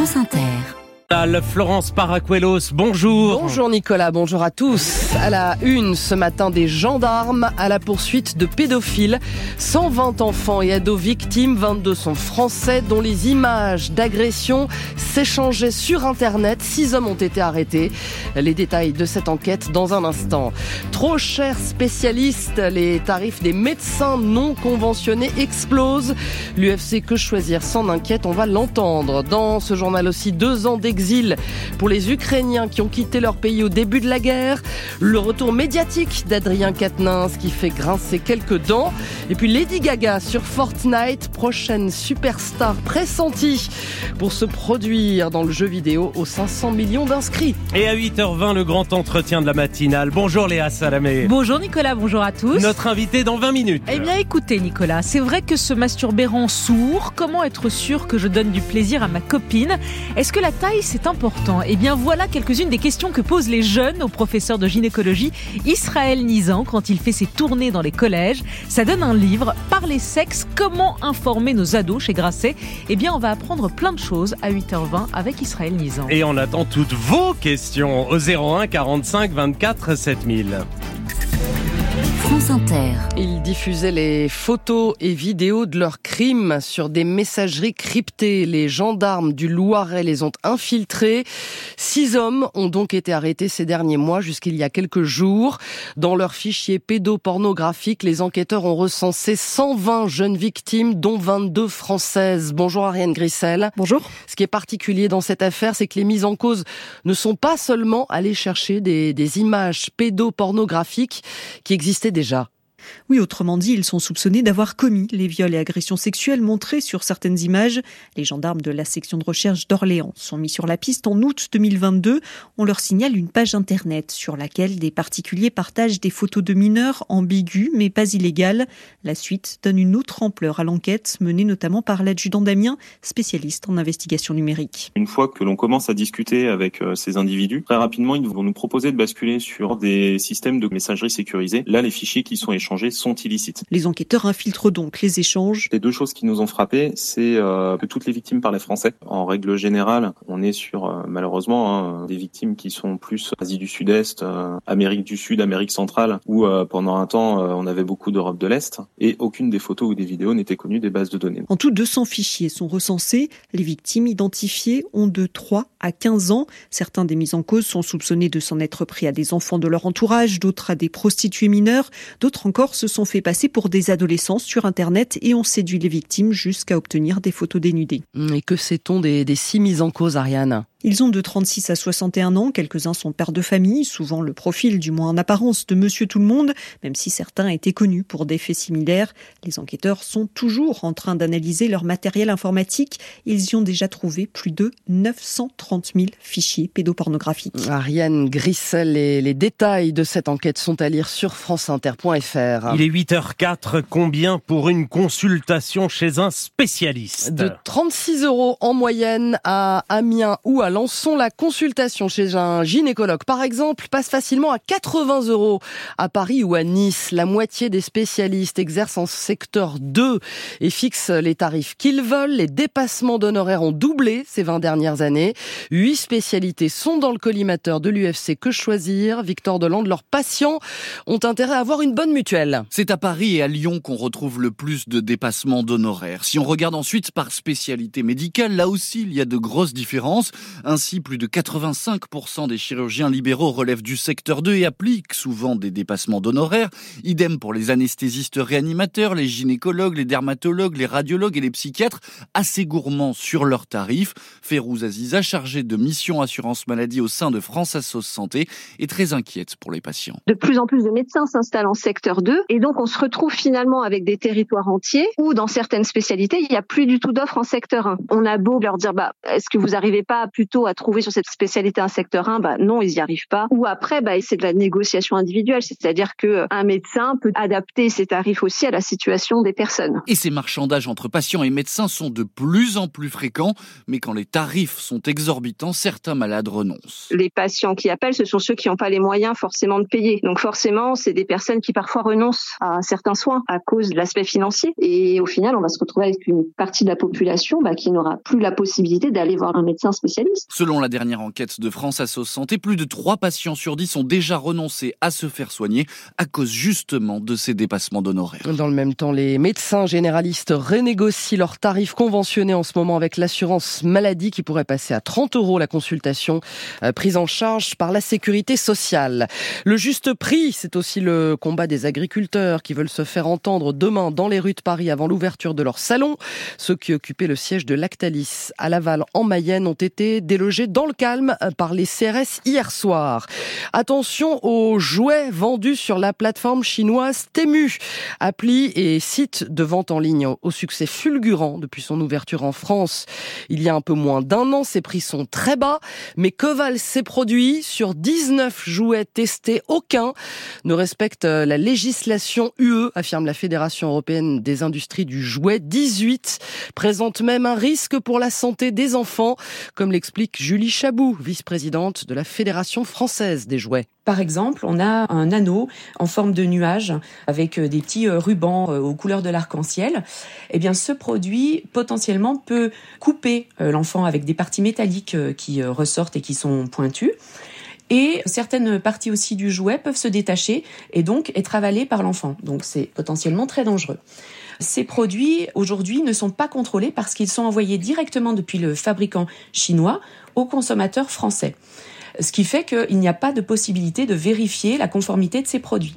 France Inter. Florence Paracuelos, bonjour. Bonjour Nicolas, bonjour à tous. À la une ce matin des gendarmes à la poursuite de pédophiles. 120 enfants et ados victimes, 22 sont français dont les images d'agression s'échangeaient sur Internet. Six hommes ont été arrêtés. Les détails de cette enquête dans un instant. Trop cher spécialiste, les tarifs des médecins non conventionnés explosent. L'UFC Que Choisir s'en inquiète, on va l'entendre. Dans ce journal aussi, deux ans d'exil pour les Ukrainiens qui ont quitté leur pays au début de la guerre, le retour médiatique d'Adrien Quatennens qui fait grincer quelques dents, et puis Lady Gaga sur Fortnite, prochaine superstar pressentie pour se produire dans le jeu vidéo aux 500 millions d'inscrits. Et à 8h20, le grand entretien de la matinale. Bonjour Léa Salamé. Bonjour Nicolas, bonjour à tous. Notre invité dans 20 minutes. Eh bien écoutez Nicolas, c'est vrai que ce masturber rend sourd. Comment être sûr que je donne du plaisir à ma copine? Est-ce que la taille c'est important Eh bien voilà quelques-unes des questions que posent les jeunes au professeur de gynécologie Israël Nizan quand il fait ses tournées dans les collèges. Ça donne un livre, Par les sexes, comment informer nos ados chez Grasset. Eh bien on va apprendre plein de choses à 8h20 avec Israël Nizan. Et on attend toutes vos questions au 01 45 24 7000. France Inter. Diffusaient les photos et vidéos de leurs crimes sur des messageries cryptées. Les gendarmes du Loiret les ont infiltrés. Six hommes ont donc été arrêtés ces derniers mois jusqu'il y a quelques jours. Dans leur fichier pédopornographique, les enquêteurs ont recensé 120 jeunes victimes, dont 22 françaises. Bonjour Ariane Grissel. Bonjour. Ce qui est particulier dans cette affaire, c'est que les mises en cause ne sont pas seulement allées chercher des, des images pédopornographiques qui existaient déjà. Oui, autrement dit, ils sont soupçonnés d'avoir commis les viols et agressions sexuelles montrés sur certaines images. Les gendarmes de la section de recherche d'Orléans sont mis sur la piste en août 2022. On leur signale une page internet sur laquelle des particuliers partagent des photos de mineurs ambiguës mais pas illégales. La suite donne une autre ampleur à l'enquête menée notamment par l'adjudant Damien, spécialiste en investigation numérique. Une fois que l'on commence à discuter avec euh, ces individus, très rapidement, ils vont nous proposer de basculer sur des systèmes de messagerie sécurisés. Là, les fichiers qui sont échangés sont illicites. Les enquêteurs infiltrent donc les échanges. Les deux choses qui nous ont frappé, c'est euh, que toutes les victimes parlaient français. En règle générale, on est sur euh, malheureusement hein, des victimes qui sont plus Asie du Sud-Est, euh, Amérique du Sud, Amérique centrale, où pendant un temps on avait beaucoup d'Europe de l'Est, et aucune des photos ou des vidéos n'était connue des bases de données. En tout, 200 fichiers sont recensés. Les victimes identifiées ont de 3 à 15 ans. Certains des mises en cause sont soupçonnés de s'en être pris à des enfants de leur entourage, d'autres à des prostituées mineures, d'autres encore se sont fait passer pour des adolescents sur Internet et ont séduit les victimes jusqu'à obtenir des photos dénudées. Et que sait-on des, des six mises en cause, Ariane? Ils ont de 36 à 61 ans, quelques-uns sont pères de famille, souvent le profil, du moins en apparence, de Monsieur Tout le Monde, même si certains étaient connus pour des faits similaires. Les enquêteurs sont toujours en train d'analyser leur matériel informatique. Ils y ont déjà trouvé plus de 930 000 fichiers pédopornographiques. Ariane Grissel, les, les détails de cette enquête sont à lire sur franceinter.fr. Il est 8h04, combien pour une consultation chez un spécialiste? De 36 euros en moyenne à Amiens ou à Lançon, la consultation chez un gynécologue, par exemple, passe facilement à 80 euros. À Paris ou à Nice, la moitié des spécialistes exercent en secteur 2 et fixent les tarifs qu'ils veulent. Les dépassements d'honoraires ont doublé ces 20 dernières années. Huit spécialités sont dans le collimateur de l'UFC Que Choisir? Victor Delande, leurs patients ont intérêt à avoir une bonne mutuelle. C'est à Paris et à Lyon qu'on retrouve le plus de dépassements d'honoraires. Si on regarde ensuite par spécialité médicale, là aussi il y a de grosses différences. Ainsi, plus de 85% des chirurgiens libéraux relèvent du secteur 2 et appliquent souvent des dépassements d'honoraires. Idem pour les anesthésistes réanimateurs, les gynécologues, les dermatologues, les radiologues et les psychiatres, assez gourmands sur leurs tarifs. Férouz Aziza, chargée de mission assurance maladie au sein de France Assos Santé, est très inquiète pour les patients. De plus en plus de médecins s'installent en secteur 2 et donc on se retrouve finalement avec des territoires entiers où dans certaines spécialités, il n'y a plus du tout d'offres en secteur 1. On a beau leur dire, bah, est-ce que vous n'arrivez pas à plus plutôt à trouver sur cette spécialité un secteur 1, bah non, ils n'y arrivent pas. Ou après, bah, c'est de la négociation individuelle, c'est-à-dire que un médecin peut adapter ses tarifs aussi à la situation des personnes. Et ces marchandages entre patients et médecins sont de plus en plus fréquents, mais quand les tarifs sont exorbitants, certains malades renoncent. Les patients qui appellent, ce sont ceux qui n'ont pas les moyens forcément de payer. Donc forcément, c'est des personnes qui parfois renoncent à certains soins à cause de l'aspect financier. Et au final, on va se retrouver avec une partie de la population bah, qui n'aura plus la possibilité d'aller voir un médecin spécialiste. Selon la dernière enquête de France Asso Santé, plus de 3 patients sur 10 ont déjà renoncé à se faire soigner à cause justement de ces dépassements d'honoraires. Dans le même temps, les médecins généralistes renégocient leurs tarifs conventionnés en ce moment avec l'assurance maladie qui pourrait passer à 30 euros la consultation euh, prise en charge par la sécurité sociale. Le juste prix, c'est aussi le combat des agriculteurs qui veulent se faire entendre demain dans les rues de Paris avant l'ouverture de leur salon. Ceux qui occupaient le siège de Lactalis à Laval en Mayenne ont été délogés dans le calme par les CRS hier soir. Attention aux jouets vendus sur la plateforme chinoise Temu, appli et site de vente en ligne au succès fulgurant depuis son ouverture en France. Il y a un peu moins d'un an, ses prix sont très bas, mais que valent ces produits? Sur 19 jouets testés, aucun ne respecte la législation UE, affirme la Fédération européenne des industries du jouet. 18 présentent même un risque pour la santé des enfants, comme l'explique Julie Chabou, vice-présidente de la Fédération française des jouets. Par exemple, on a un anneau en forme de nuage avec euh, des petits euh, rubans aux couleurs de l'arc-en-ciel. Eh bien, ce produit potentiellement peut couper l'enfant avec des parties métalliques qui ressortent et qui sont pointues. Et certaines parties aussi du jouet peuvent se détacher et donc être avalées par l'enfant. Donc c'est potentiellement très dangereux. Ces produits aujourd'hui ne sont pas contrôlés parce qu'ils sont envoyés directement depuis le fabricant chinois aux consommateurs français. Ce qui fait qu'il n'y a pas de possibilité de vérifier la conformité de ces produits.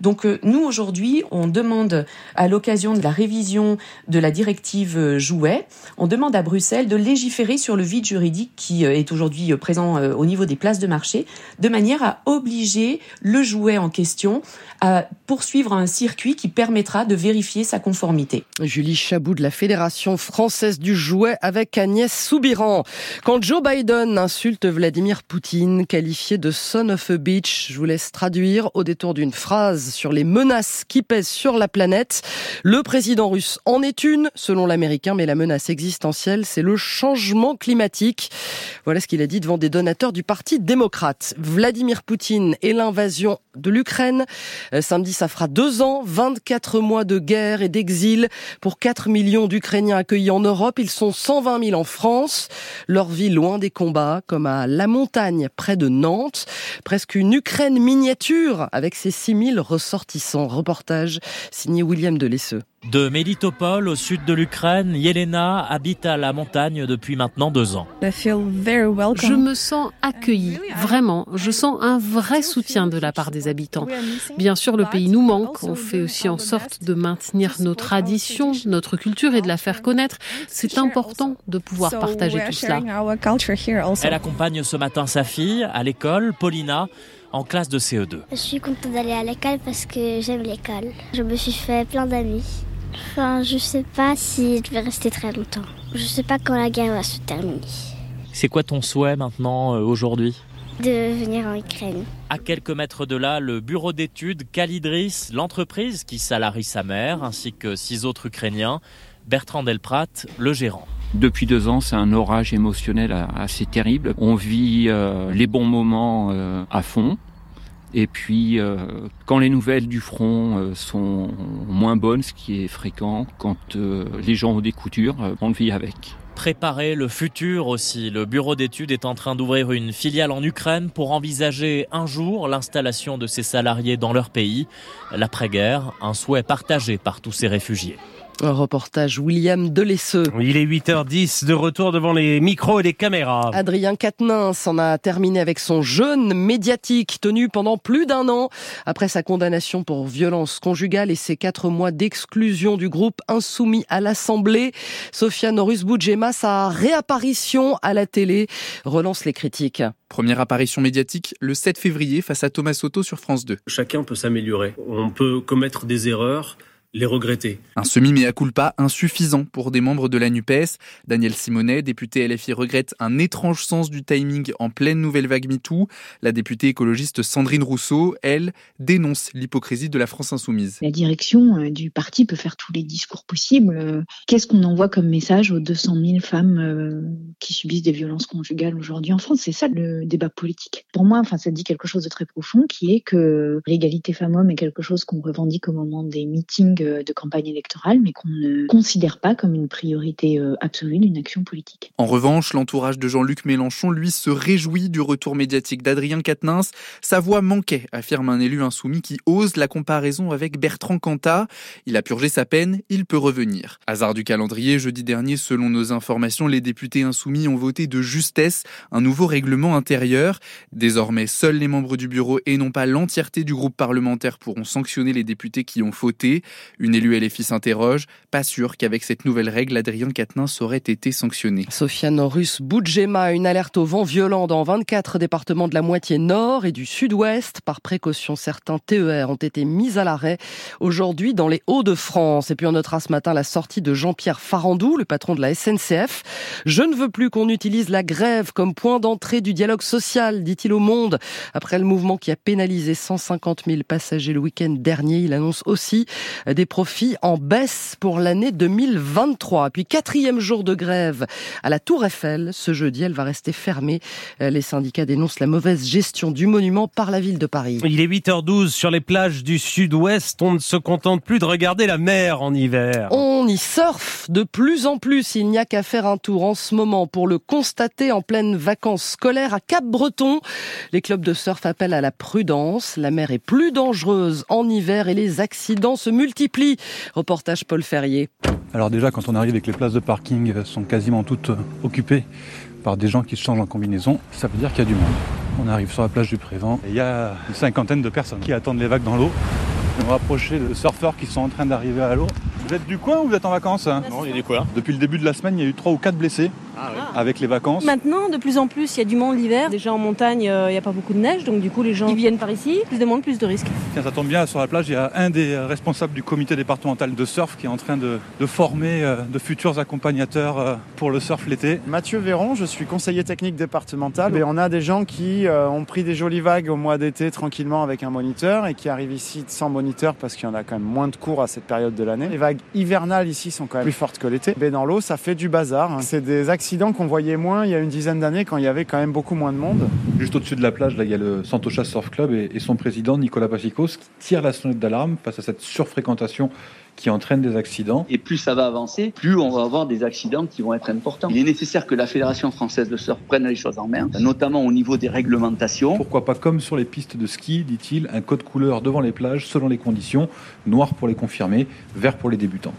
Donc euh, nous aujourd'hui, on demande à l'occasion de la révision de la directive euh, jouet, on demande à Bruxelles de légiférer sur le vide juridique qui euh, est aujourd'hui présent au niveau des places de marché, de manière à obliger le jouet en question à poursuivre un circuit qui permettra de vérifier sa conformité. Julie Chabou de la Fédération française du jouet avec Agnès Soubiran. Quand Joe Biden insulte Vladimir Poutine, qualifié de son of a bitch, je vous laisse traduire au détour d'une phrase sur les menaces qui pèsent sur la planète. Le président russe en est une, selon l'américain, mais la menace existentielle, c'est le changement climatique. Voilà ce qu'il a dit devant des donateurs du Parti démocrate. Vladimir Poutine et l'invasion de l'Ukraine. Euh, samedi, ça fera deux ans, 24 mois de guerre et d'exil pour 4 millions d'Ukrainiens accueillis en Europe. Ils sont 120 000 en France. Leur vie loin des combats, comme à La Montagne, près de Nantes. Presque une Ukraine miniature avec ses 6 000 ressortissants. Reportage signé William Delesseux. De Melitopol, au sud de l'Ukraine, Yelena habite à la montagne depuis maintenant deux ans. Je me sens accueillie, vraiment. Je sens un vrai soutien de la part des habitants. Bien sûr, le pays nous manque. On fait aussi en sorte de maintenir nos traditions, notre culture et de la faire connaître. C'est important de pouvoir partager tout cela. Elle accompagne ce matin sa fille à l'école, Paulina en classe de CE2. Je suis contente d'aller à l'école parce que j'aime l'école. Je me suis fait plein d'amis. Enfin, je sais pas si je vais rester très longtemps. Je sais pas quand la guerre va se terminer. C'est quoi ton souhait maintenant, euh, aujourd'hui? De venir en Ukraine. À quelques mètres de là, le bureau d'études Calidris, l'entreprise qui salarie sa mère, ainsi que six autres Ukrainiens. Bertrand Delprat, le gérant. Depuis deux ans, c'est un orage émotionnel assez terrible. On vit euh, les bons moments euh, à fond. Et puis, euh, quand les nouvelles du front sont moins bonnes, ce qui est fréquent, quand les gens ont des coutures, on le vit avec. Préparer le futur aussi. Le bureau d'études est en train d'ouvrir une filiale en Ukraine pour envisager un jour l'installation de ses salariés dans leur pays. L'après-guerre, un souhait partagé par tous ces réfugiés. Un reportage William Delesseux. Il est 8h10 de retour devant les micros et les caméras. Adrien Quatennens s'en a terminé avec son jeûne médiatique tenu pendant plus d'un an après sa condamnation pour violence conjugale et ses quatre mois d'exclusion du groupe insoumis à l'Assemblée. Sophia Norus-Boudjema, sa réapparition à la télé relance les critiques. Première apparition médiatique le 7 février face à Thomas Soto sur France 2. Chacun peut s'améliorer. On peut commettre des erreurs les regretter. Un semi-mea culpa insuffisant pour des membres de la NUPES. Daniel Simonet, député LFI, regrette un étrange sens du timing en pleine nouvelle vague MeToo. La députée écologiste Sandrine Rousseau, elle, dénonce l'hypocrisie de la France insoumise. La direction euh, du parti peut faire tous les discours possibles. Qu'est-ce qu'on envoie comme message aux 200 000 femmes euh, qui subissent des violences conjugales aujourd'hui en France? C'est ça le débat politique. Pour moi, enfin, ça dit quelque chose de très profond qui est que l'égalité femmes-hommes est quelque chose qu'on revendique au moment des meetings euh, de campagne électorale, mais qu'on ne considère pas comme une priorité euh, absolue d'une action politique. En revanche, l'entourage de Jean-Luc Mélenchon, lui, se réjouit du retour médiatique d'Adrien Quatennens. Sa voix manquait, affirme un élu insoumis qui ose la comparaison avec Bertrand Cantat. Il a purgé sa peine, il peut revenir. Hasard du calendrier, jeudi dernier, selon nos informations, les députés insoumis ont voté de justesse un nouveau règlement intérieur. Désormais, seuls les membres du bureau et non pas l'entièreté du groupe parlementaire pourront sanctionner les députés qui ont fauté. Une élue LFI s'interroge, pas sûr qu'avec cette nouvelle règle, Adrien Quatennens aurait été sanctionné. Sofiane Russe Boudjema, une alerte au vent violent dans 24 départements de la moitié nord et du sud-ouest. Par précaution, certains TER ont été mis à l'arrêt aujourd'hui dans les Hauts-de-France. Et puis on notera ce matin la sortie de Jean-Pierre Farandou, le patron de la SNCF. Je ne veux plus qu'on utilise la grève comme point d'entrée du dialogue social, dit-il au Monde. Après le mouvement qui a pénalisé 150 000 passagers le week-end dernier, il annonce aussi profits en baisse pour l'année 2023. Puis quatrième jour de grève à la Tour Eiffel. Ce jeudi, elle va rester fermée. Euh, les syndicats dénoncent la mauvaise gestion du monument par la ville de Paris. Il est 8h12 sur les plages du sud-ouest. On ne se contente plus de regarder la mer en hiver. On y surfe de plus en plus. Il n'y a qu'à faire un tour en ce moment pour le constater en pleine vacances scolaires à Cap-Breton. Les clubs de surf appellent à la prudence. La mer est plus dangereuse en hiver et les accidents se multiplient. Reportage Paul Ferrier. Alors déjà, quand on arrive et que les places de parking sont quasiment toutes euh, occupées par des gens qui se changent en combinaison, ça veut dire qu'il y a du monde. On arrive sur la plage du Prévent et il y a une cinquantaine de personnes qui attendent les vagues dans l'eau. On va approcher de surfeurs qui sont en train d'arriver à l'eau. Vous êtes du coin ou vous êtes en vacances hein? Non, il y a des coins. Depuis le début de la semaine, il y a eu 3 ou 4 blessés. Ah avec les vacances. Maintenant, de plus en plus, il y a du monde l'hiver. Déjà en montagne, euh, il n'y a pas beaucoup de neige, donc du coup, les gens qui viennent par ici, plus de monde, plus de risques. Tiens, ça tombe bien, sur la plage, il y a un des responsables du comité départemental de surf qui est en train de, former euh, de futurs accompagnateurs euh, pour le surf l'été. Mathieu Véron, je suis conseiller technique départemental et on a des gens qui ont pris des jolies vagues au mois d'été tranquillement avec un moniteur et qui arrivent ici sans moniteur parce qu'il y en a quand même moins de cours à cette période de l'année. Les vagues hivernales ici sont quand même plus fortes que l'été. Mais dans l'eau, ça fait du bazar. C'est des accidents qu'on voyait moins il y a une dizaine d'années quand il y avait quand même beaucoup moins de monde. Juste au-dessus de la plage, là, il y a le Santocha Surf Club et, son président Nicolas Paficos qui tire la sonnette d'alarme face à cette surfréquentation qui entraîne des accidents. Et plus ça va avancer, plus on va avoir des accidents qui vont être importants. Il est nécessaire que la Fédération française de surf prenne les choses en main, notamment au niveau des réglementations. Pourquoi pas comme sur les pistes de ski, dit-il, un code couleur devant les plages selon les conditions, noir pour les confirmés, vert pour les débutants.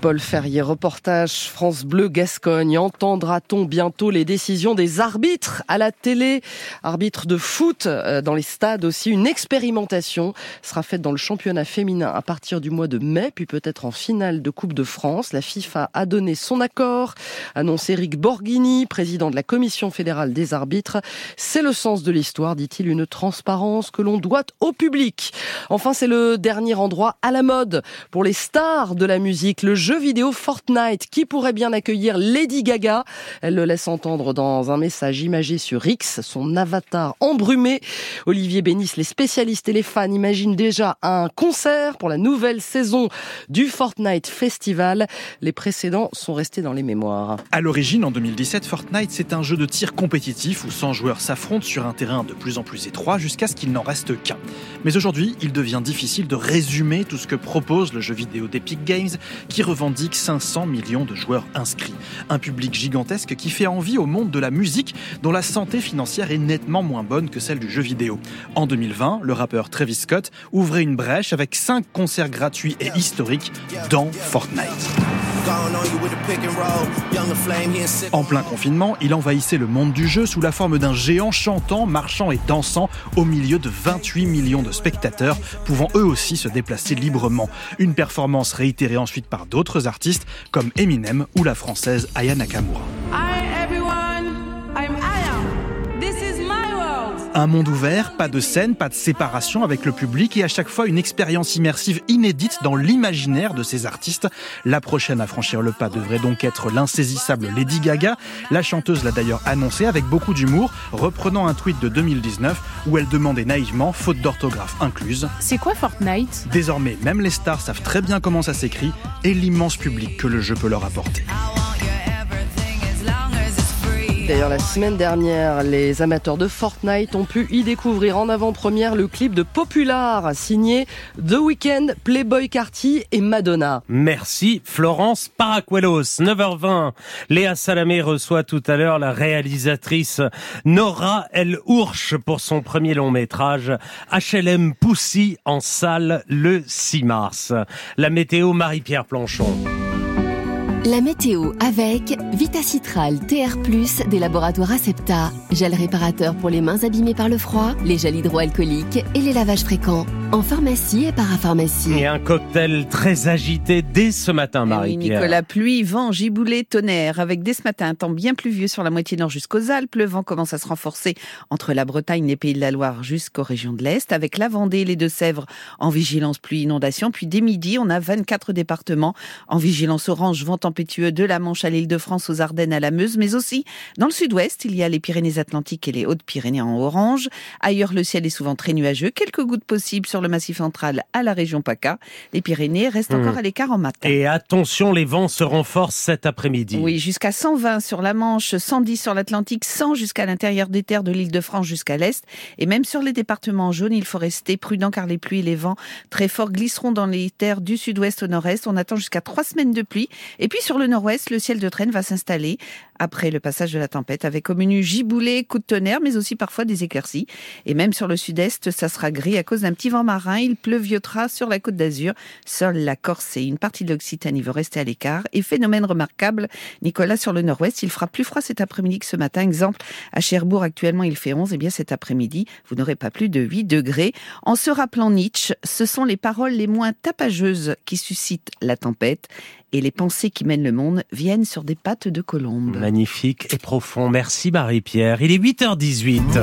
Paul Ferrier, reportage France Bleu Gascogne. Entendra-t-on bientôt les décisions des arbitres à la télé? Arbitres de foot euh, dans les stades aussi. Une expérimentation sera faite dans le championnat féminin à partir du mois de mai, puis peut-être en finale de Coupe de France. La FIFA a donné son accord, annonce Eric Borghini, président de la Commission fédérale des arbitres. C'est le sens de l'histoire, dit-il, une transparence que l'on doit au public. Enfin, c'est le dernier endroit à la mode pour les stars de la musique le jeu vidéo Fortnite qui pourrait bien accueillir Lady Gaga. Elle le laisse entendre dans un message imagé sur X, son avatar embrumé. Olivier Bénis, les spécialistes et les fans imaginent déjà un concert pour la nouvelle saison du Fortnite Festival. Les précédents sont restés dans les mémoires. À l'origine, en 2017, Fortnite, c'est un jeu de tir compétitif où 100 joueurs s'affrontent sur un terrain de plus en plus étroit jusqu'à ce qu'il n'en reste qu'un. Mais aujourd'hui, il devient difficile de résumer tout ce que propose le jeu vidéo d'Epic Games qui revendique 500 millions de joueurs inscrits. Un public gigantesque qui fait envie au monde de la musique dont la santé financière est nettement moins bonne que celle du jeu vidéo. En 2020, le rappeur Travis Scott ouvrait une brèche avec 5 concerts gratuits et historiques dans Fortnite. En plein confinement, il envahissait le monde du jeu sous la forme d'un géant chantant, marchant et dansant au milieu de 28 millions de spectateurs, pouvant eux aussi se déplacer librement. Une performance réitérée ensuite par d'autres artistes comme Eminem ou la française Aya Nakamura. Un monde ouvert, pas de scène, pas de séparation avec le public et à chaque fois une expérience immersive inédite dans l'imaginaire de ces artistes. La prochaine à franchir le pas devrait donc être l'insaisissable Lady Gaga. La chanteuse l'a d'ailleurs annoncé avec beaucoup d'humour, reprenant un tweet de 2019 où elle demandait naïvement, faute d'orthographe incluse. C'est quoi Fortnite? Désormais, même les stars savent très bien comment ça s'écrit et l'immense public que le jeu peut leur apporter. D'ailleurs, la semaine dernière, les amateurs de Fortnite ont pu y découvrir en avant-première le clip de Popular, signé The Weeknd, Playboy Carty et Madonna. Merci Florence Paracuelos. 9h20. Léa Salamé reçoit tout à l'heure la réalisatrice Nora El Ourch pour son premier long métrage HLM Poussy en salle le 6 mars. La météo Marie-Pierre Planchon. La météo avec Vitacitral TR+, des laboratoires Acepta, gel réparateur pour les mains abîmées par le froid, les gels hydroalcooliques et les lavages fréquents. En pharmacie et parapharmacie. Et un cocktail très agité dès ce matin, Eh Marie. oui, Nicolas, pluie, vent, giboulée, tonnerre. Avec dès ce matin un temps bien pluvieux sur la moitié nord jusqu'aux Alpes. Le vent commence à se renforcer entre la Bretagne, les Pays de la Loire jusqu'aux régions de l'Est. Avec la Vendée et les Deux-Sèvres en vigilance pluie inondation. Puis dès midi, on a 24 départements en vigilance orange, vent tempétueux de la Manche à l'île de France, aux Ardennes, à la Meuse. Mais aussi dans le sud-ouest, il y a les Pyrénées-Atlantiques et les Hautes-Pyrénées en orange. Ailleurs, le ciel est souvent très nuageux. Quelques gouttes possibles sur le massif central à la région PACA. Les Pyrénées restent Hmm. encore à l'écart en matin. Et attention, les vents se renforcent cet après-midi. Oui, jusqu'à 120 sur la Manche, 110 sur l'Atlantique, 100 jusqu'à l'intérieur des terres de l'île de France jusqu'à l'Est. Et même sur les départements jaunes, il faut rester prudent car les pluies et les vents très forts glisseront dans les terres du sud-ouest au nord-est. On attend jusqu'à trois semaines de pluie. Et puis sur le nord-ouest, le ciel de traîne va s'installer après le passage de la tempête avec au menu giboulée, coups de tonnerre, mais aussi parfois des éclaircies. Et même sur le sud-est, ça sera gris à cause d'un petit vent marin. Il pleuviotera sur la côte d'Azur. Seule la Corse et une partie de l'Occitanie vont rester à l'écart. Et phénomène remarquable, Nicolas, sur le nord-ouest, il fera plus froid cet après-midi que ce matin. Exemple, à Cherbourg, actuellement, il fait 11. Et bien cet après-midi, vous n'aurez pas plus de 8 degrés. En se rappelant Nietzsche, ce sont les paroles les moins tapageuses qui suscitent la tempête. Et les pensées qui mènent le monde viennent sur des pattes de colombe. Magnifique et profond. Merci Marie-Pierre. Il est 8h18.